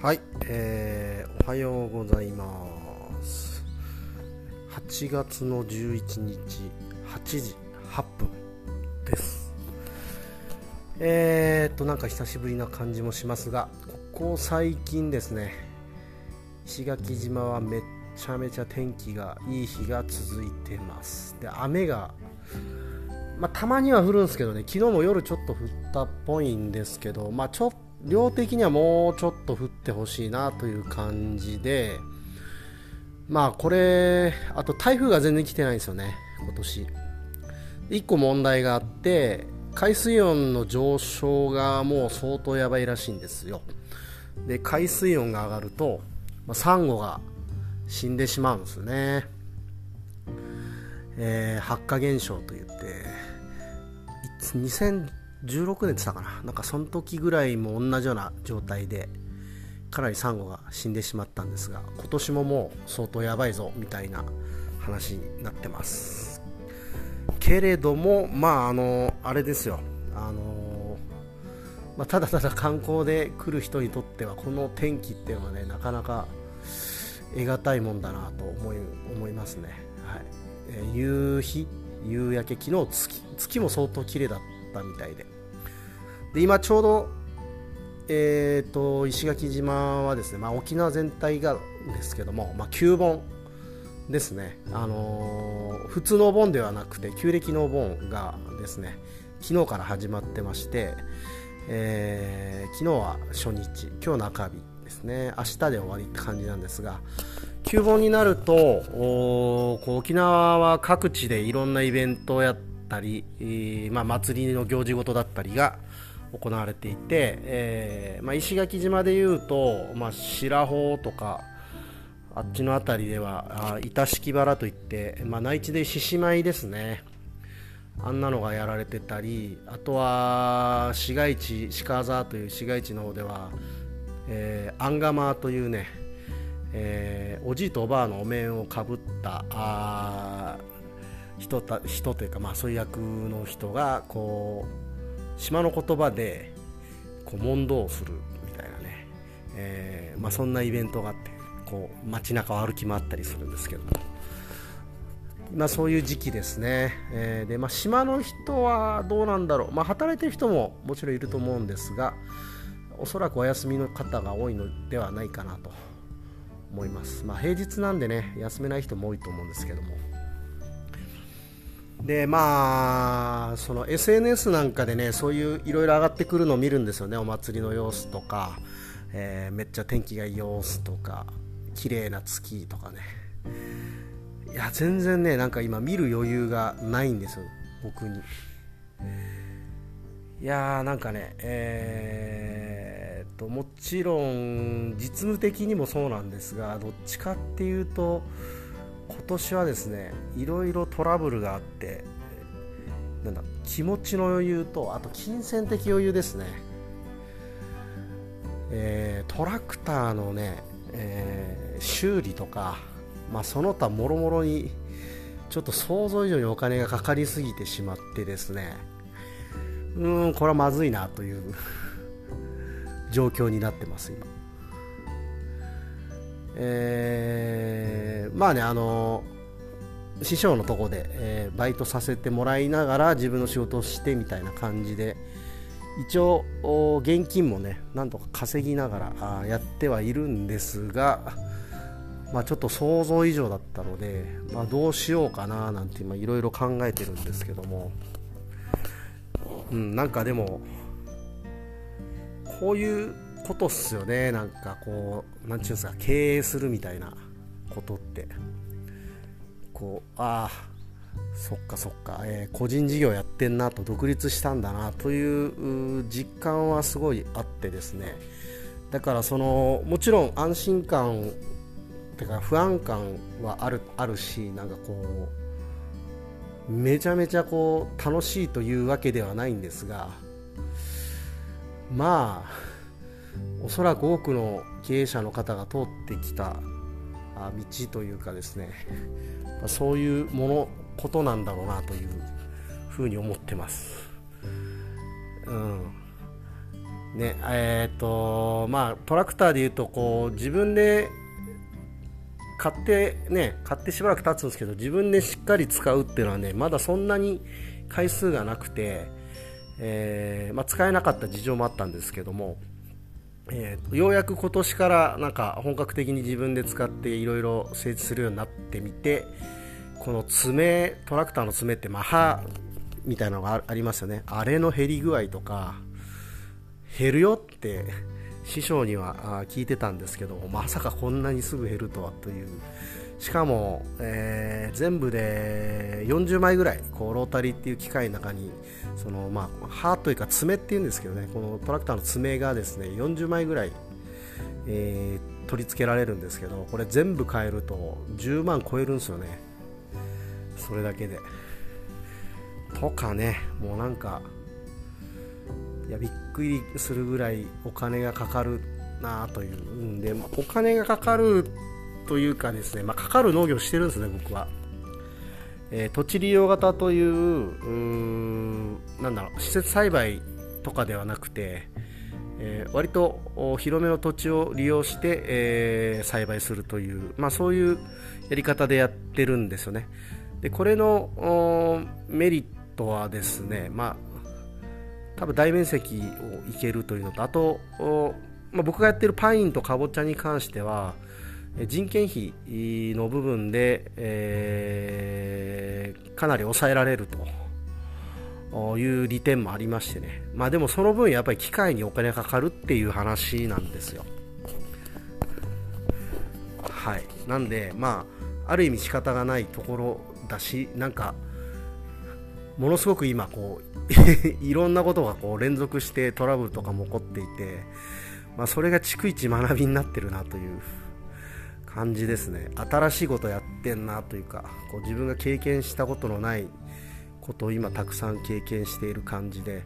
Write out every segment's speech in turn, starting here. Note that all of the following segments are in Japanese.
はい、えー、おはようございます。8月の11日8時8分です。えー、っとなんか久しぶりな感じもしますがここ最近ですね石垣島はめっちゃめちゃ天気がいい日が続いてます。で雨がまあ、たまには降るんですけどね昨日も夜ちょっと降ったっぽいんですけど、まあ、ちょっ量的にはもうちょっと降ってほしいなという感じでまあこれあと台風が全然来てないんですよね今年。1個問題があって海水温の上昇がもう相当やばいらしいんですよ。で海水温が上がると、まあ、サンゴが死んでしまうんですね、えー、発火現象といって2000 16年ってたかな。なんかその時ぐらいも同じような状態でかなりサンゴが死んでしまったんですが今年ももう相当やばいぞみたいな話になってます。けれどもまああのあれですよ。あのまあ、ただただ観光で来る人にとってはこの天気っていうのはねなかなか得難いもんだなと思い思いますね、はい。えー、夕日夕焼け昨日月。月も相当綺麗だったみたいで。で今ちょうど、えーと、石垣島はですね、まあ、沖縄全体がですけども、まあ、旧盆ですね、あのー、普通のお盆ではなくて旧暦のお盆がですね昨日から始まってまして、えー、昨日は初日今日中日ですね。明日で終わりって感じなんですが旧盆になると沖縄は各地でいろんなイベントをやったり、まあ、祭りの行事事だったりが行われていて、えー、まあ、石垣島でいうと、まあ、白穂とかあっちの辺りでは板敷原といって、まあ、内地で獅子舞ですね。あんなのがやられてたりあとは市街地鹿沢という市街地の方では、えー、アンガマというね、えー、おじいとおばあのお面をかぶったあ人た人というか、まあ、そういう役の人がこう島の言葉でこう問答をするみたいなね、えー、まあ、そんなイベントがあってこう街中を歩き回ったりするんですけども、まあ、そういう時期ですね、えー、でまあ、島の人はどうなんだろう、ま、働いてる人ももちろんいると思うんですがおそらくお休みの方が多いのではないかなと思います、ま、平日なんでね休めない人も多いと思うんですけども。でまあその SNS なんかでねそういういろいろ上がってくるのを見るんですよね。お祭りの様子とか、えー、めっちゃ天気がいい様子とか綺麗な月とかね。いや全然ねなんか今見る余裕がないんですよ。僕に。いやーなんかねえー、っともちろん実務的にもそうなんですがどっちかっていうと今年はですねいろいろトラブルがあってなんだ気持ちの余裕とあと金銭的余裕ですね、えー、トラクターのね、えー、修理とか、まあ、その他もろもろにちょっと想像以上にお金がかかりすぎてしまってですね。うーんこれはまずいなという 状況になってます今。えー、まあねあの師匠のとこで、えー、バイトさせてもらいながら自分の仕事をしてみたいな感じで一応現金もねなんとか稼ぎながらあやってはいるんですが、まあ、ちょっと想像以上だったので、まあ、どうしようかななんて今いろいろ考えてるんですけども、うん、なんかでもこういうことっすよね。なんかこう何て言うんですか経営するみたいな。ことって。こうああそっかそっか、えー、個人事業やってんなと独立したんだなという実感はすごいあってですね。だからそのもちろん安心感てか不安感はあるあるしなんかこうめちゃめちゃこう楽しいというわけではないんですがまあおそらく多くの経営者の方が通ってきた道というかですねそういうものことなんだろうなというふうに思ってます、うん、ねえー、とまあトラクターでいうとこう自分で買ってね買ってしばらく経つんですけど自分でしっかり使うっていうのはねまだそんなに回数がなくて、えー、まあ、使えなかった事情もあったんですけども、えー、ようやく今年からなんか本格的に自分で使っていろいろ整地するようになってみてこの爪トラクターの爪ってマハみたいなのがありますよね。あれの減り具合とか減るよって師匠には聞いてたんですけどまさかこんなにすぐ減るとはという。しかも、えー、全部で40枚ぐらいこうロータリーっていう機械の中にその、まあ、刃というか爪っていうんですけどねこのトラクターの爪がですね40枚ぐらい、えー、取り付けられるんですけどこれ全部変えると10万超えるんですよね。それだけで。とかねもうなんかいやびっくりするぐらいお金がかかるなというんでまお金がかかるというかですね、まあ、かかる農業してるんですね僕は、えー、土地利用型というなんだろう施設栽培とかではなくて、えー、割と広めの土地を利用して、えー、栽培するという、まあ、そういうやり方でやってるんですよね。でこれのメリットはですね、まあ、多分大面積をいけるというのとあと、まあ、僕がやってるパインとかぼちゃに関しては人件費の部分で、えー、かなり抑えられるという利点もありましてね。まあでもその分やっぱり機械にお金かかるっていう話なんですよ。はい。なんでまあある意味仕方がないところだしなんかものすごく今こう いろんなことがこう連続してトラブルとかも起こっていて、まあ、それが逐一学びになってるなという感じですね。新しいことやってんなというかこう自分が経験したことのないことを今たくさん経験している感じで、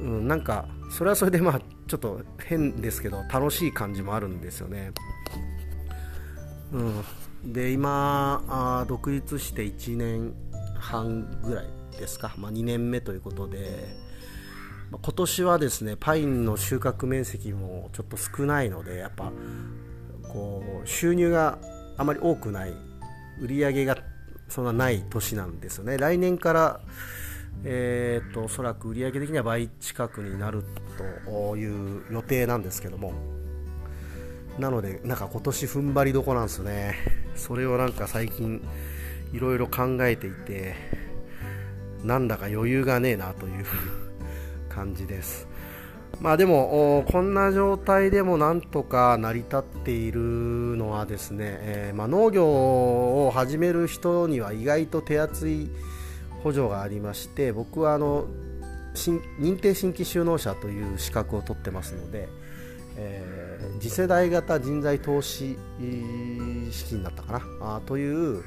うん、なんかそれはそれでまあちょっと変ですけど楽しい感じもあるんですよね、うん、で今あ独立して1年半ぐらい。ですか、まあ、2年目ということで、まあ、今年はですねパインの収穫面積もちょっと少ないのでやっぱこう収入があまり多くない売り上げがそんなない年なんですよね。来年からえーと、おそらく売上的には倍近くになるという予定なんですけども。なのでなんか今年踏ん張りどこなんですよね。それをなんか最近いろいろ考えていてなんだか余裕がねえなという感じです。まあでもこんな状態でもなんとか成り立っているのはですね、えー、まあ、農業を始める人には意外と手厚い補助がありまして僕はあの認定新規就農者という資格を取ってますので、えー、次世代型人材投資資金だったかな？あという、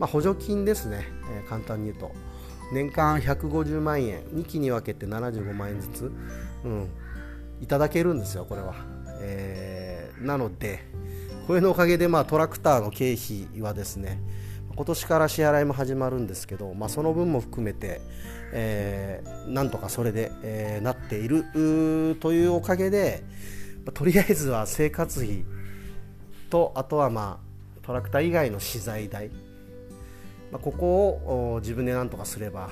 まあ、補助金ですね、えー、簡単に言うと。年間150万円。2期に分けて75万円ずつ、うん、いただけるんですよこれは、えー、なのでこれのおかげで、まあ、トラクターの経費はですね今年から支払いも始まるんですけど、まあ、その分も含めて、えー、なんとかそれで、えー、なっているというおかげで、まあ、とりあえずは生活費とあとはまあトラクター以外の資材代まあ、ここを自分で何とかすれば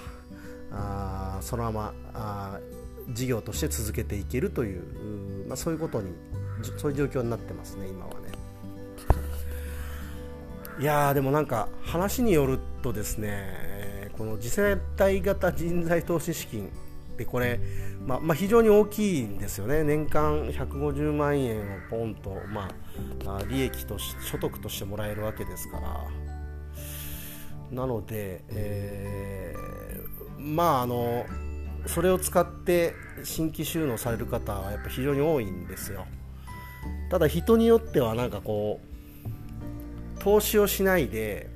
あそのまま事業として続けていけるという、まあ、そういうことにそういう状況になってますね今はね。いやでもなんか話によるとですねこの次世代型人材投資資金ってこれ、まあ、まあ、非常に大きいんですよね。年間150万円をポンと、まあ、利益とし所得としてもらえるわけですから。なので、えー、まああのそれを使って新規収納される方はやっぱ非常に多いんですよ。ただ人によってはなんかこう投資をしないで、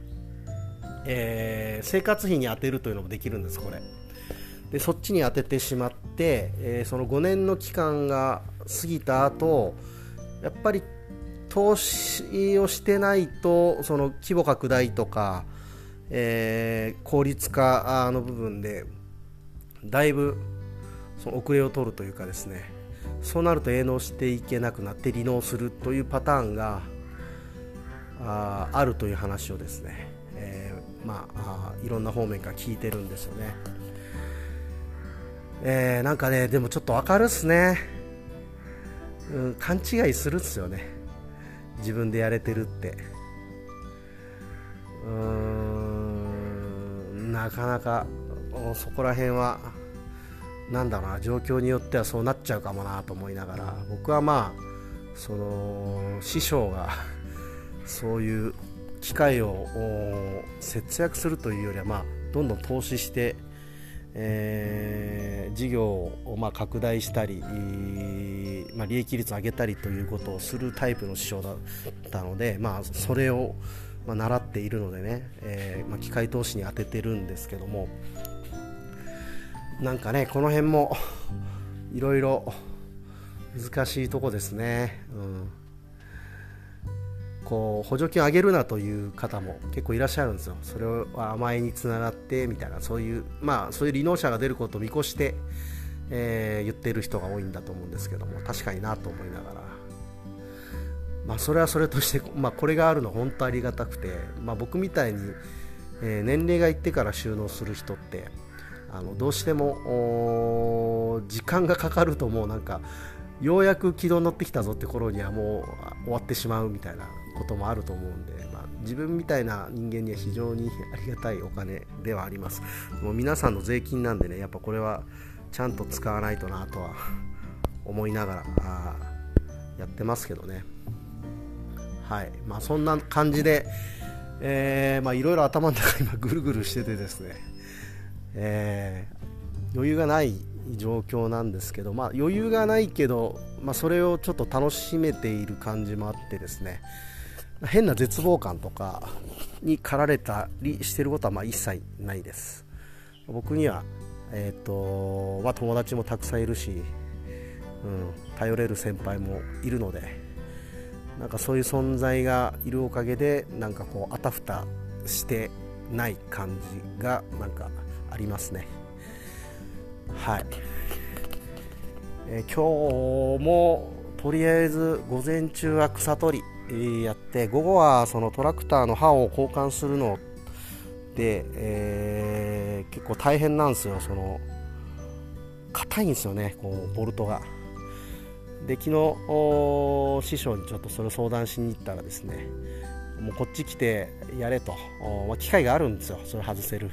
えー、生活費に充てるというのもできるんですこれ。でそっちに当ててしまって、えー、その5年の期間が過ぎた後やっぱり投資をしてないとその規模拡大とかえー、効率化の部分でだいぶその遅れを取るというかですねそうなると営農していけなくなって離農するというパターンがああるという話をですね、えー、まあいろんな方面から聞いてるんですよね、えー、なんかねでもちょっと分かるっすね、うん、勘違いするっすよね。自分でやれてるって。うん。なかなかそこら辺はなんだろうな状況によってはそうなっちゃうかもなと思いながら僕はまあその師匠が そういう機会を節約するというよりは、まあ、どんどん投資して、えー、事業をまあ拡大したり、まあ、利益率を上げたりということをするタイプの師匠だったので、まあ、それをまあ習っているのでね、えーまあ、機械投資に当ててるんですけどもなんかねこの辺も いろいろ難しいとこですね。うん。こう補助金を上げるなという方も結構いらっしゃるんですよ、それは甘えにつながってみたいな、そういう、まあ、そういう離農者が出ることを見越して、えー、言ってる人が多いんだと思うんですけども、確かになと思いながら、まあ、それはそれとして、まあ、これがあるの本当ありがたくて、まあ、僕みたいに、えー、年齢がいってから収納する人って、あのどうしても時間がかかるともうなんかようやく軌道に乗ってきたぞって頃にはもう終わってしまうみたいなこともあると思うんで、まあ、自分みたいな人間には非常にありがたいお金ではあります。もう皆さんの税金なんでねやっぱこれはちゃんと使わないとなとは思いながらやってますけどね。はい。まあそんな感じでえー、まあいろいろ頭の中今ぐるぐるしててですね、えー、余裕がない状況なんですけど、まあ、余裕がないけど、まあ、それをちょっと楽しめている感じもあってですね。変な絶望感とかに駆られたりしてることはまあ一切ないです。僕には、えーとまあ、友達もたくさんいるし、うん、頼れる先輩もいるのでなんかそういう存在がいるおかげでなんかこうあたふたしてない感じがなんかありますね。はい、えー、今日もとりあえず午前中は草取りやって午後はそのトラクターの刃を交換するので、えー、結構大変なんですよ。その硬いんですよねこうボルトが。で昨日師匠にちょっとそれを相談しに行ったらですねもうこっち来てやれと、まあ、機械があるんですよ。それ外せる、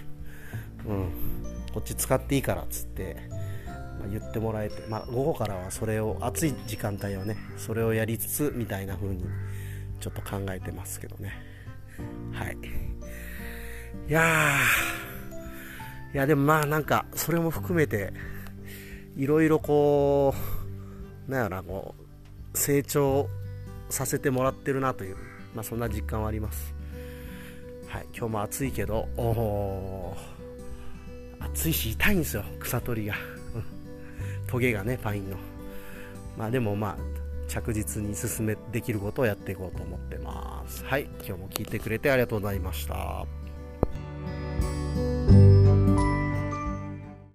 うん、こっち使っていいからっつって、まあ、言ってもらえて、まあ、午後からはそれを暑い時間帯はねそれをやりつつみたいな風にちょっと考えてますけどね。はい。いやいやでもまあなんかそれも含めていろいろこうなんやろなこう成長させてもらってるなという、まあ、そんな実感はあります。はい今日も暑いけどお暑いし痛いんですよ草取りが。トゲがねパインの。まあでもまあ着実に進めできることをやっていこうと思ってます。はい今日も聞いてくれてありがとうございました。